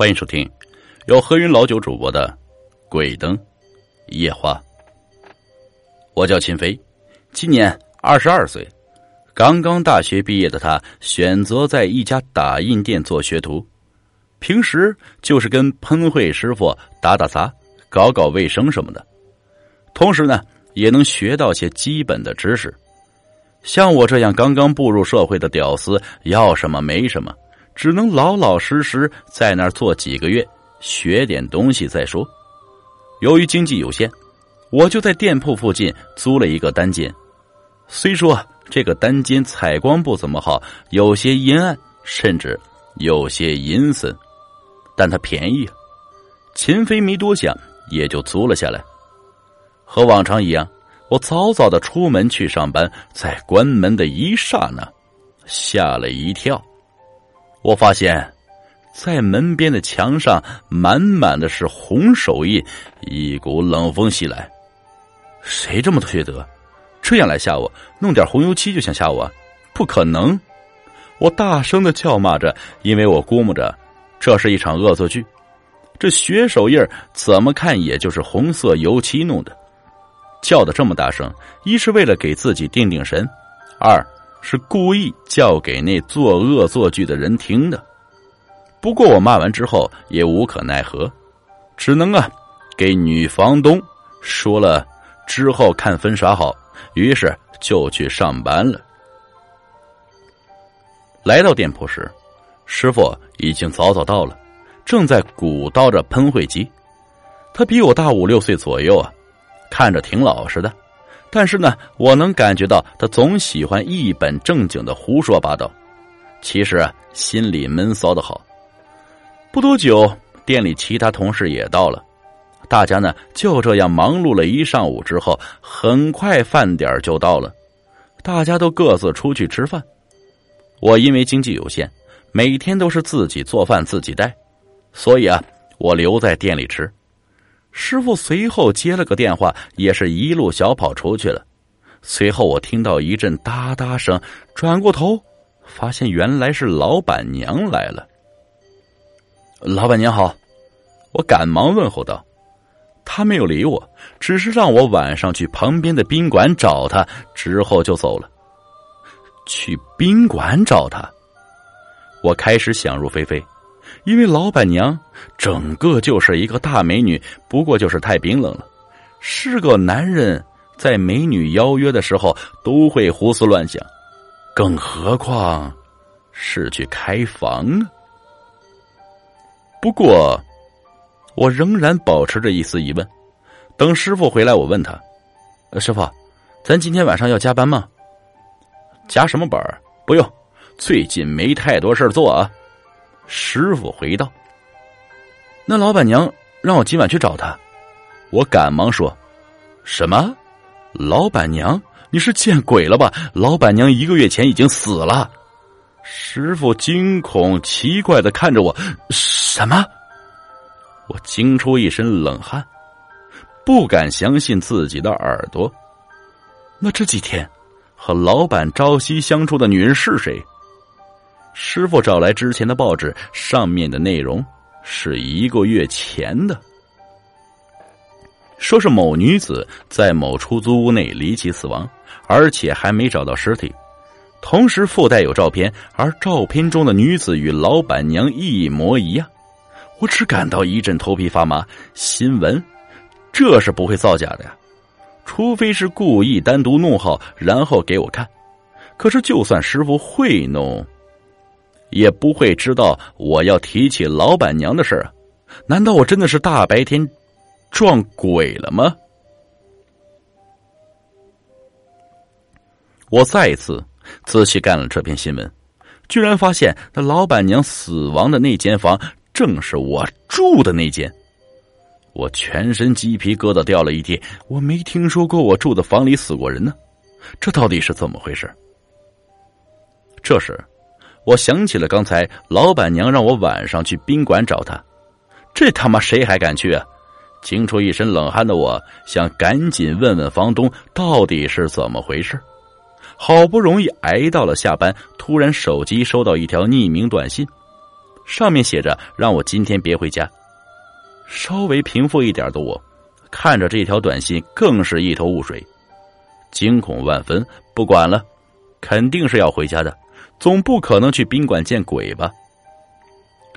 欢迎收听由何云老九主播的《鬼灯夜话》。我叫秦飞，今年二十二岁，刚刚大学毕业的他选择在一家打印店做学徒，平时就是跟喷绘师傅打打杂、搞搞卫生什么的，同时呢也能学到些基本的知识。像我这样刚刚步入社会的屌丝，要什么没什么。只能老老实实在那儿做几个月，学点东西再说。由于经济有限，我就在店铺附近租了一个单间。虽说这个单间采光不怎么好，有些阴暗，甚至有些阴森，但它便宜。秦飞没多想，也就租了下来。和往常一样，我早早的出门去上班，在关门的一刹那，吓了一跳。我发现，在门边的墙上满满的是红手印，一股冷风袭来。谁这么缺德，这样来吓我？弄点红油漆就想吓我？不可能！我大声的叫骂着，因为我估摸着这是一场恶作剧。这血手印怎么看也就是红色油漆弄的。叫的这么大声，一是为了给自己定定神，二。是故意叫给那做恶作剧的人听的，不过我骂完之后也无可奈何，只能啊给女房东说了之后看分耍好，于是就去上班了。来到店铺时，师傅已经早早到了，正在鼓捣着喷绘机。他比我大五六岁左右啊，看着挺老实的。但是呢，我能感觉到他总喜欢一本正经的胡说八道，其实啊，心里闷骚的好。不多久，店里其他同事也到了，大家呢就这样忙碌了一上午之后，很快饭点就到了，大家都各自出去吃饭。我因为经济有限，每天都是自己做饭自己带，所以啊，我留在店里吃。师傅随后接了个电话，也是一路小跑出去了。随后我听到一阵哒哒声，转过头，发现原来是老板娘来了。老板娘好，我赶忙问候道。他没有理我，只是让我晚上去旁边的宾馆找他，之后就走了。去宾馆找他，我开始想入非非。因为老板娘整个就是一个大美女，不过就是太冰冷了。是个男人在美女邀约的时候都会胡思乱想，更何况是去开房啊？不过我仍然保持着一丝疑问。等师傅回来，我问他：“师傅，咱今天晚上要加班吗？加什么班？不用，最近没太多事做啊。”师傅回道：“那老板娘让我今晚去找她。”我赶忙说：“什么？老板娘？你是见鬼了吧？老板娘一个月前已经死了。”师傅惊恐奇怪的看着我：“什么？”我惊出一身冷汗，不敢相信自己的耳朵。那这几天和老板朝夕相处的女人是谁？师傅找来之前的报纸，上面的内容是一个月前的，说是某女子在某出租屋内离奇死亡，而且还没找到尸体，同时附带有照片，而照片中的女子与老板娘一模一样。我只感到一阵头皮发麻。新闻，这是不会造假的呀，除非是故意单独弄好，然后给我看。可是就算师傅会弄。也不会知道我要提起老板娘的事啊？难道我真的是大白天撞鬼了吗？我再一次仔细看了这篇新闻，居然发现那老板娘死亡的那间房正是我住的那间。我全身鸡皮疙瘩掉了一地，我没听说过我住的房里死过人呢，这到底是怎么回事？这时。我想起了刚才老板娘让我晚上去宾馆找她，这他妈谁还敢去啊？惊出一身冷汗的我想赶紧问问房东到底是怎么回事。好不容易挨到了下班，突然手机收到一条匿名短信，上面写着让我今天别回家。稍微平复一点的我，看着这条短信，更是一头雾水，惊恐万分。不管了，肯定是要回家的，总不可能去宾馆见鬼吧？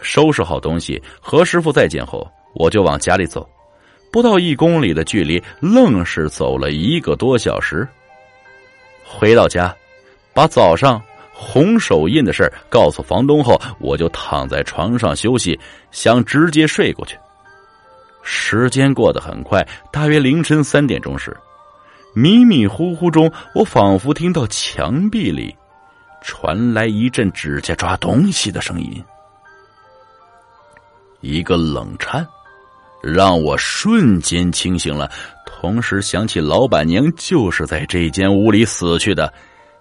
收拾好东西，和师傅再见后，我就往家里走。不到一公里的距离，愣是走了一个多小时。回到家，把早上红手印的事告诉房东后，我就躺在床上休息，想直接睡过去。时间过得很快，大约凌晨三点钟时，迷迷糊糊中，我仿佛听到墙壁里传来一阵指甲抓东西的声音，一个冷颤。让我瞬间清醒了，同时想起老板娘就是在这间屋里死去的，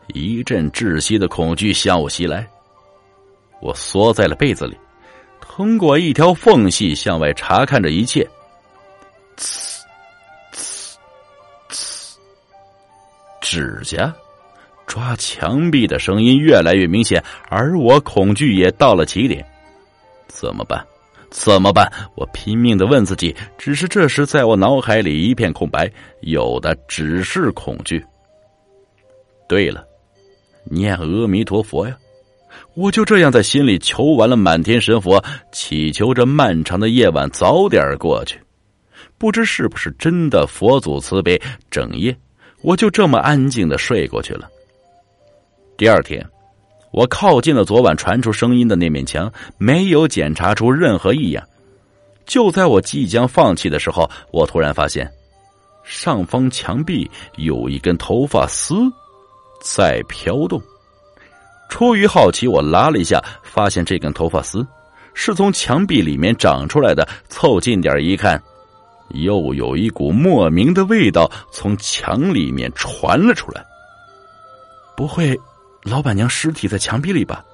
一阵窒息的恐惧向我袭来。我缩在了被子里，通过一条缝隙向外查看着一切。呲，呲，呲，指甲抓墙壁的声音越来越明显，而我恐惧也到了极点。怎么办？怎么办？我拼命的问自己，只是这时在我脑海里一片空白，有的只是恐惧。对了，念阿弥陀佛呀！我就这样在心里求完了满天神佛，祈求着漫长的夜晚早点过去。不知是不是真的佛祖慈悲，整夜我就这么安静的睡过去了。第二天。我靠近了昨晚传出声音的那面墙，没有检查出任何异样。就在我即将放弃的时候，我突然发现，上方墙壁有一根头发丝在飘动。出于好奇，我拉了一下，发现这根头发丝是从墙壁里面长出来的。凑近点一看，又有一股莫名的味道从墙里面传了出来。不会？老板娘尸体在墙壁里吧？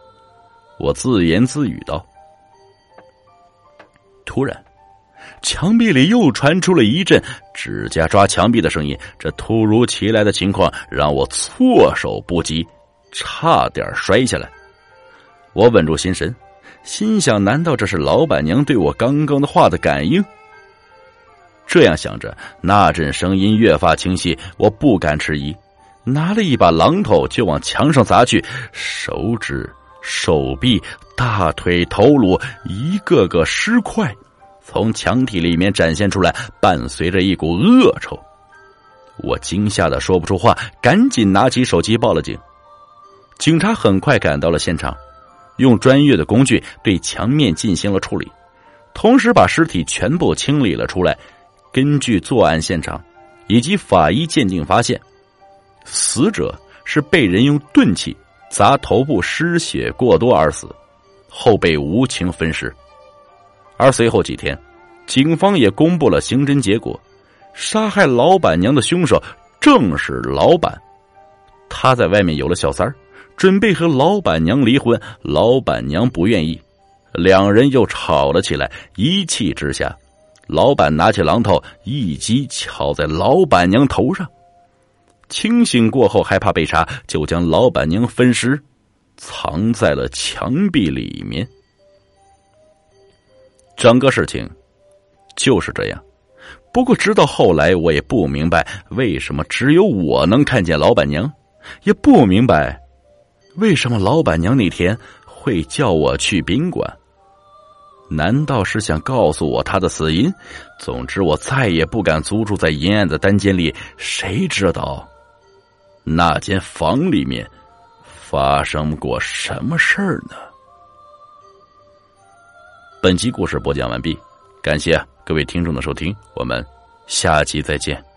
我自言自语道。突然，墙壁里又传出了一阵指甲抓墙壁的声音。这突如其来的情况让我措手不及，差点摔下来。我稳住心神，心想：难道这是老板娘对我刚刚的话的感应？这样想着，那阵声音越发清晰，我不敢迟疑。拿了一把榔头就往墙上砸去，手指、手臂、大腿、头颅一个个尸块从墙体里面展现出来，伴随着一股恶臭。我惊吓的说不出话，赶紧拿起手机报了警。警察很快赶到了现场，用专业的工具对墙面进行了处理，同时把尸体全部清理了出来。根据作案现场以及法医鉴定发现。死者是被人用钝器砸头部，失血过多而死，后被无情分尸。而随后几天，警方也公布了刑侦结果：杀害老板娘的凶手正是老板。他在外面有了小三儿，准备和老板娘离婚，老板娘不愿意，两人又吵了起来。一气之下，老板拿起榔头一击敲在老板娘头上。清醒过后，害怕被查，就将老板娘分尸，藏在了墙壁里面。整个事情就是这样。不过，直到后来，我也不明白为什么只有我能看见老板娘，也不明白为什么老板娘那天会叫我去宾馆。难道是想告诉我她的死因？总之，我再也不敢租住在阴暗的单间里。谁知道？那间房里面发生过什么事儿呢？本集故事播讲完毕，感谢各位听众的收听，我们下期再见。